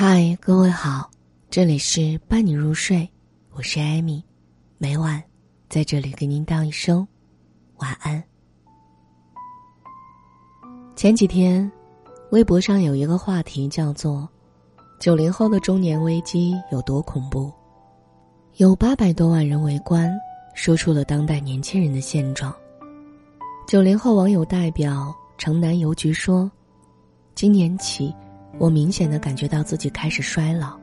嗨，各位好，这里是伴你入睡，我是艾米，每晚在这里给您道一声晚安。前几天，微博上有一个话题叫做“九零后的中年危机有多恐怖”，有八百多万人围观，说出了当代年轻人的现状。九零后网友代表城南邮局说：“今年起。”我明显的感觉到自己开始衰老，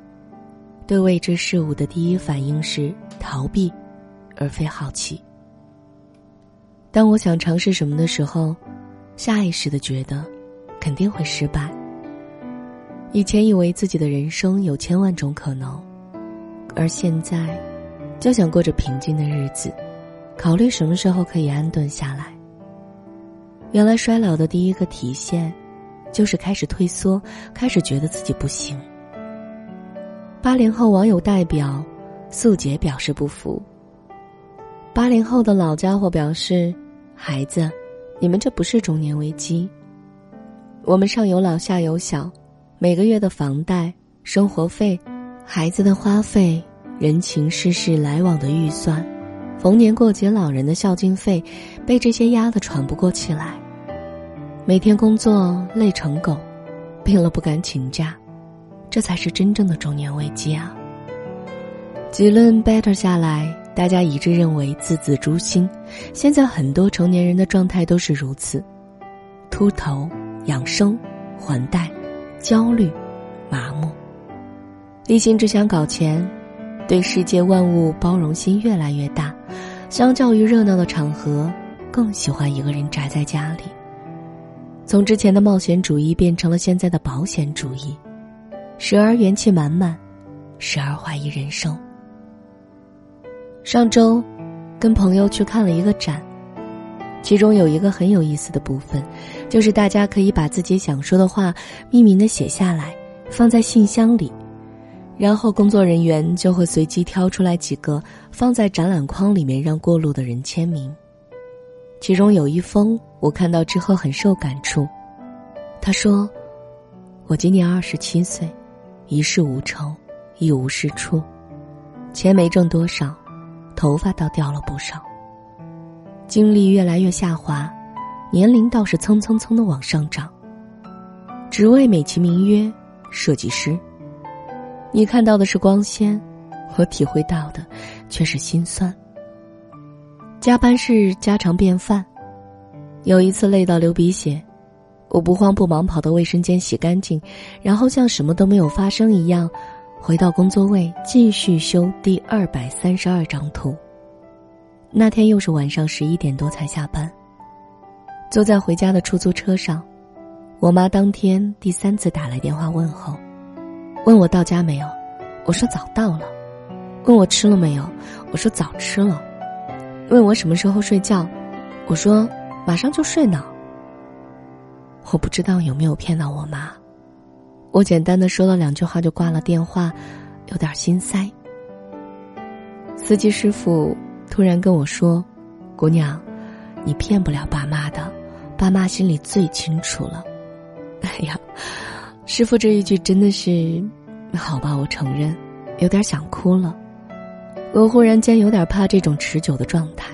对未知事物的第一反应是逃避，而非好奇。当我想尝试什么的时候，下意识的觉得肯定会失败。以前以为自己的人生有千万种可能，而现在就想过着平静的日子，考虑什么时候可以安顿下来。原来衰老的第一个体现。就是开始退缩，开始觉得自己不行。八零后网友代表素洁表示不服。八零后的老家伙表示：“孩子，你们这不是中年危机。我们上有老下有小，每个月的房贷、生活费、孩子的花费、人情世事来往的预算，逢年过节老人的孝敬费，被这些压得喘不过气来。”每天工作累成狗，病了不敢请假，这才是真正的中年危机啊！结论 better 下来，大家一致认为字字诛心。现在很多成年人的状态都是如此：秃头、养生、还贷、焦虑、麻木，一心只想搞钱，对世界万物包容心越来越大。相较于热闹的场合，更喜欢一个人宅在家里。从之前的冒险主义变成了现在的保险主义，时而元气满满，时而怀疑人生。上周，跟朋友去看了一个展，其中有一个很有意思的部分，就是大家可以把自己想说的话匿名的写下来，放在信箱里，然后工作人员就会随机挑出来几个放在展览框里面，让过路的人签名。其中有一封，我看到之后很受感触。他说：“我今年二十七岁，一事无成，一无是处，钱没挣多少，头发倒掉了不少。精力越来越下滑，年龄倒是蹭蹭蹭的往上涨。职位美其名曰设计师，你看到的是光鲜，我体会到的却是心酸。”加班是家常便饭，有一次累到流鼻血，我不慌不忙跑到卫生间洗干净，然后像什么都没有发生一样，回到工作位继续修第二百三十二张图。那天又是晚上十一点多才下班，坐在回家的出租车上，我妈当天第三次打来电话问候，问我到家没有，我说早到了，问我吃了没有，我说早吃了。问我什么时候睡觉，我说马上就睡呢。我不知道有没有骗到我妈，我简单的说了两句话就挂了电话，有点心塞。司机师傅突然跟我说：“姑娘，你骗不了爸妈的，爸妈心里最清楚了。”哎呀，师傅这一句真的是，好吧，我承认，有点想哭了。我忽然间有点怕这种持久的状态，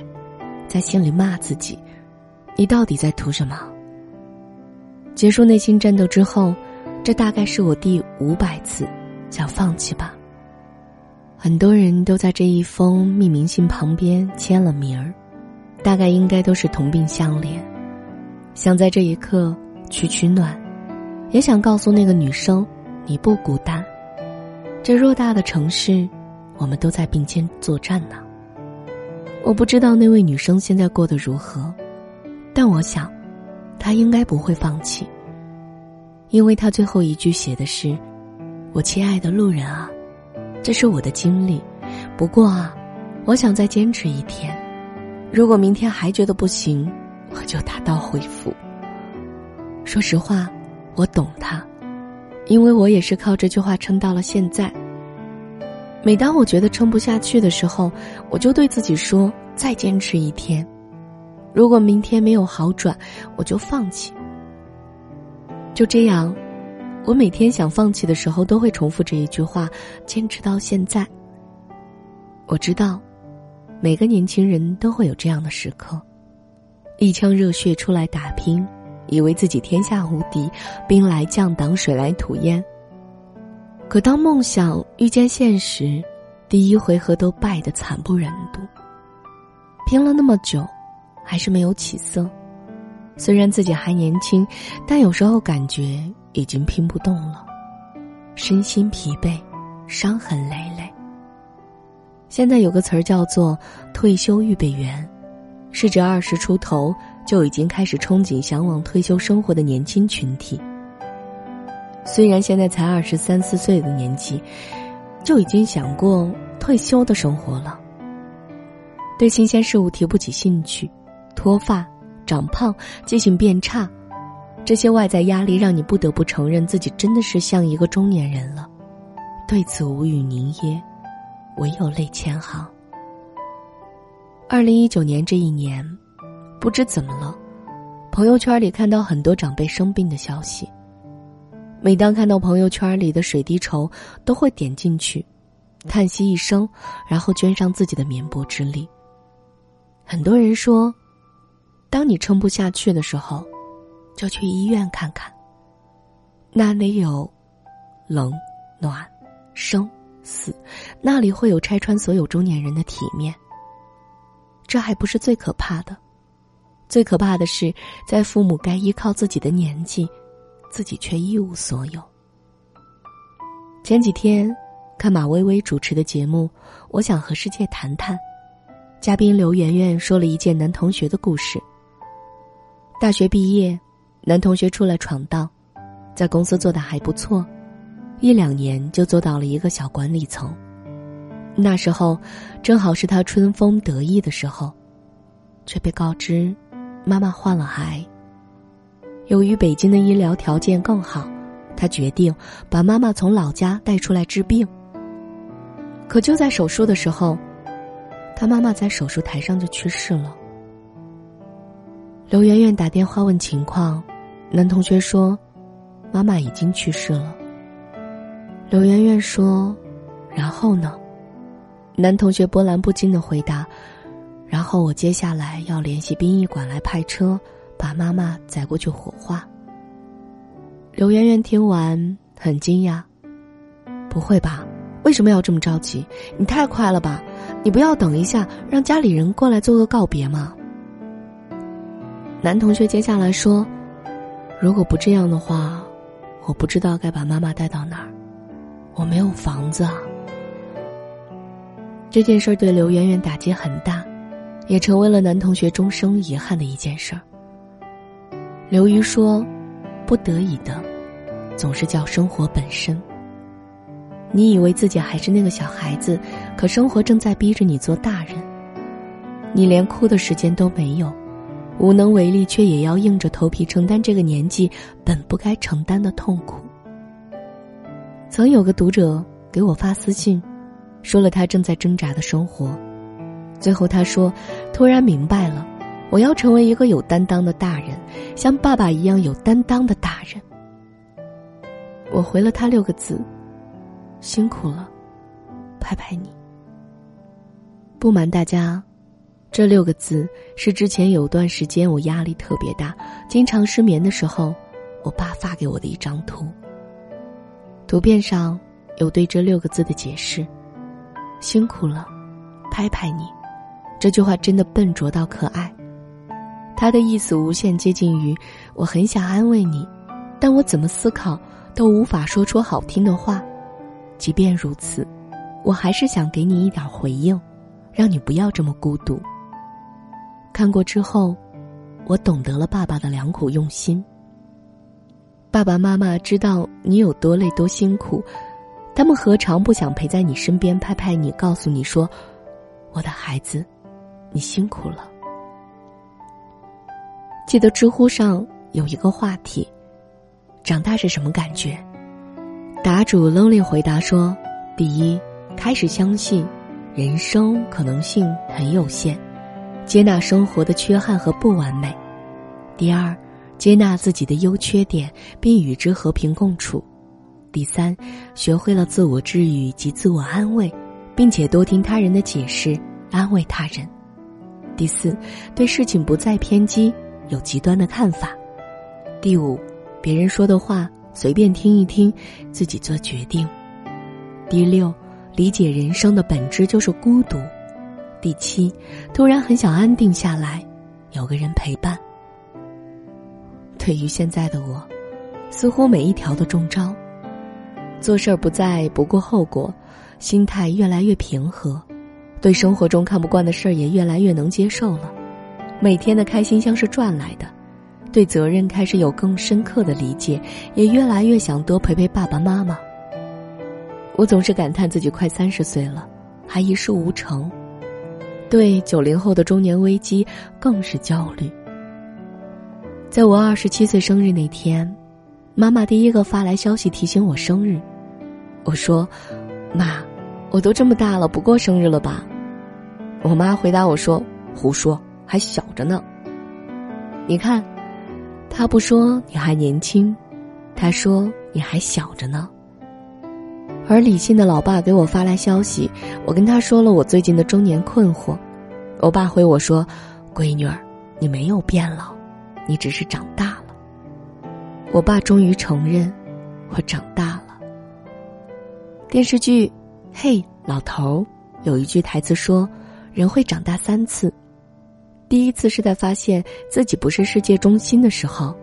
在心里骂自己：“你到底在图什么？”结束内心战斗之后，这大概是我第五百次想放弃吧。很多人都在这一封匿名信旁边签了名儿，大概应该都是同病相怜，想在这一刻取取暖，也想告诉那个女生：“你不孤单。”这偌大的城市。我们都在并肩作战呢。我不知道那位女生现在过得如何，但我想，她应该不会放弃，因为她最后一句写的是：“我亲爱的路人啊，这是我的经历。不过啊，我想再坚持一天。如果明天还觉得不行，我就打道回府。”说实话，我懂她，因为我也是靠这句话撑到了现在。每当我觉得撑不下去的时候，我就对自己说：“再坚持一天。如果明天没有好转，我就放弃。”就这样，我每天想放弃的时候，都会重复这一句话，坚持到现在。我知道，每个年轻人都会有这样的时刻，一腔热血出来打拼，以为自己天下无敌，兵来将挡，水来土掩。可当梦想遇见现实，第一回合都败得惨不忍睹。拼了那么久，还是没有起色。虽然自己还年轻，但有时候感觉已经拼不动了，身心疲惫，伤痕累累。现在有个词儿叫做“退休预备员”，是指二十出头就已经开始憧憬、向往退休生活的年轻群体。虽然现在才二十三四岁的年纪，就已经想过退休的生活了。对新鲜事物提不起兴趣，脱发。长胖、记性变差，这些外在压力让你不得不承认自己真的是像一个中年人了。对此无语凝噎，唯有泪千行。二零一九年这一年，不知怎么了，朋友圈里看到很多长辈生病的消息。每当看到朋友圈里的水滴筹，都会点进去，叹息一声，然后捐上自己的绵薄之力。很多人说。当你撑不下去的时候，就去医院看看。那里有冷、暖、生、死，那里会有拆穿所有中年人的体面。这还不是最可怕的，最可怕的是，在父母该依靠自己的年纪，自己却一无所有。前几天看马薇薇主持的节目《我想和世界谈谈》，嘉宾刘媛媛说了一件男同学的故事。大学毕业，男同学出来闯荡，在公司做的还不错，一两年就做到了一个小管理层。那时候，正好是他春风得意的时候，却被告知妈妈患了癌。由于北京的医疗条件更好，他决定把妈妈从老家带出来治病。可就在手术的时候，他妈妈在手术台上就去世了。刘媛媛打电话问情况，男同学说：“妈妈已经去世了。”刘媛媛说：“然后呢？”男同学波澜不惊的回答：“然后我接下来要联系殡仪馆来派车，把妈妈载过去火化。”刘媛媛听完很惊讶：“不会吧？为什么要这么着急？你太快了吧？你不要等一下，让家里人过来做个告别吗？”男同学接下来说：“如果不这样的话，我不知道该把妈妈带到哪儿。我没有房子啊。”这件事对刘媛媛打击很大，也成为了男同学终生遗憾的一件事儿。刘瑜说：“不得已的，总是叫生活本身。你以为自己还是那个小孩子，可生活正在逼着你做大人。你连哭的时间都没有。”无能为力，却也要硬着头皮承担这个年纪本不该承担的痛苦。曾有个读者给我发私信，说了他正在挣扎的生活。最后他说：“突然明白了，我要成为一个有担当的大人，像爸爸一样有担当的大人。”我回了他六个字：“辛苦了，拍拍你。”不瞒大家。这六个字是之前有段时间我压力特别大，经常失眠的时候，我爸发给我的一张图。图片上有对这六个字的解释：“辛苦了，拍拍你。”这句话真的笨拙到可爱，他的意思无限接近于我很想安慰你，但我怎么思考都无法说出好听的话。即便如此，我还是想给你一点回应，让你不要这么孤独。看过之后，我懂得了爸爸的良苦用心。爸爸妈妈知道你有多累多辛苦，他们何尝不想陪在你身边，拍拍你，告诉你说：“我的孩子，你辛苦了。”记得知乎上有一个话题：“长大是什么感觉？”答主 Lonely 回答说：“第一，开始相信，人生可能性很有限。”接纳生活的缺憾和不完美，第二，接纳自己的优缺点，并与之和平共处。第三，学会了自我治愈及自我安慰，并且多听他人的解释，安慰他人。第四，对事情不再偏激，有极端的看法。第五，别人说的话随便听一听，自己做决定。第六，理解人生的本质就是孤独。第七，突然很想安定下来，有个人陪伴。对于现在的我，似乎每一条都中招。做事儿不再不顾后果，心态越来越平和，对生活中看不惯的事儿也越来越能接受了。每天的开心像是赚来的，对责任开始有更深刻的理解，也越来越想多陪陪爸爸妈妈。我总是感叹自己快三十岁了，还一事无成，对九零后的中年危机更是焦虑。在我二十七岁生日那天，妈妈第一个发来消息提醒我生日。我说：“妈，我都这么大了，不过生日了吧？”我妈回答我说：“胡说，还小着呢。”你看，他不说你还年轻，他说你还小着呢。而理性的老爸给我发来消息，我跟他说了我最近的中年困惑。我爸回我说：“闺女儿，你没有变老，你只是长大了。”我爸终于承认，我长大了。电视剧《嘿，老头》有一句台词说：“人会长大三次，第一次是在发现自己不是世界中心的时候；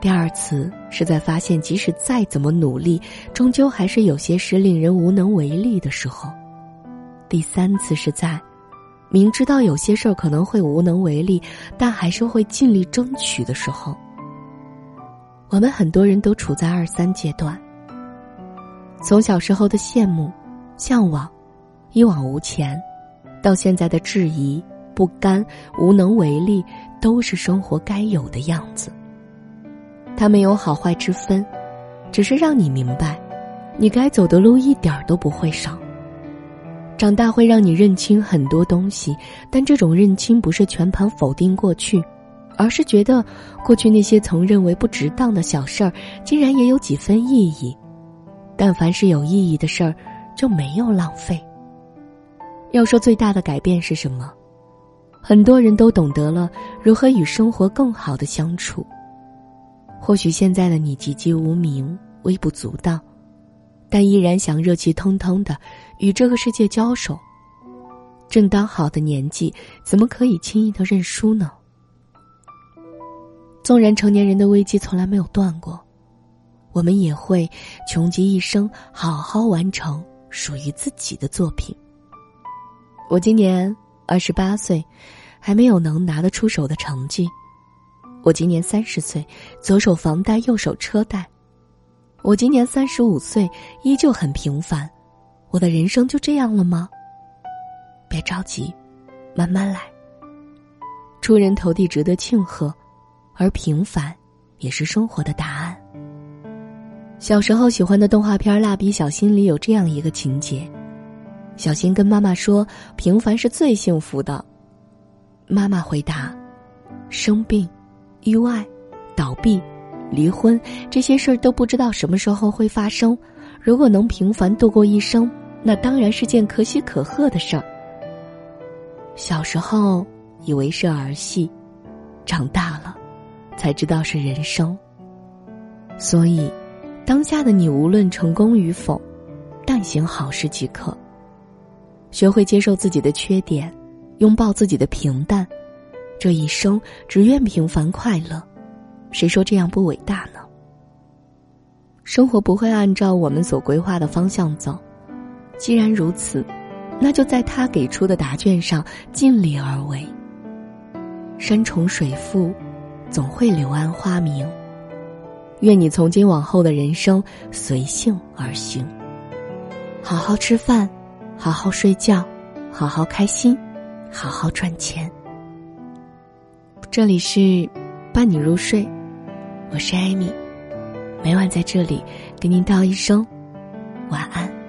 第二次是在发现即使再怎么努力，终究还是有些事令人无能为力的时候；第三次是在明知道有些事儿可能会无能为力，但还是会尽力争取的时候。”我们很多人都处在二三阶段。从小时候的羡慕、向往、一往无前，到现在的质疑、不甘、无能为力，都是生活该有的样子。它没有好坏之分，只是让你明白，你该走的路一点都不会少。长大会让你认清很多东西，但这种认清不是全盘否定过去，而是觉得过去那些曾认为不值当的小事儿，竟然也有几分意义。但凡是有意义的事儿，就没有浪费。要说最大的改变是什么？很多人都懂得了如何与生活更好的相处。或许现在的你籍籍无名、微不足道，但依然想热气腾腾的与这个世界交手。正当好的年纪，怎么可以轻易的认输呢？纵然成年人的危机从来没有断过。我们也会穷极一生，好好完成属于自己的作品。我今年二十八岁，还没有能拿得出手的成绩。我今年三十岁，左手房贷，右手车贷。我今年三十五岁，依旧很平凡。我的人生就这样了吗？别着急，慢慢来。出人头地值得庆贺，而平凡也是生活的答案。小时候喜欢的动画片《蜡笔小新》里有这样一个情节：小新跟妈妈说，平凡是最幸福的。妈妈回答：“生病、意外、倒闭、离婚这些事儿都不知道什么时候会发生。如果能平凡度过一生，那当然是件可喜可贺的事儿。”小时候以为是儿戏，长大了才知道是人生。所以。当下的你，无论成功与否，但行好事即可。学会接受自己的缺点，拥抱自己的平淡，这一生只愿平凡快乐。谁说这样不伟大呢？生活不会按照我们所规划的方向走，既然如此，那就在他给出的答卷上尽力而为。山重水复，总会柳暗花明。愿你从今往后的人生随性而行，好好吃饭，好好睡觉，好好开心，好好赚钱。这里是伴你入睡，我是艾米，每晚在这里给您道一声晚安。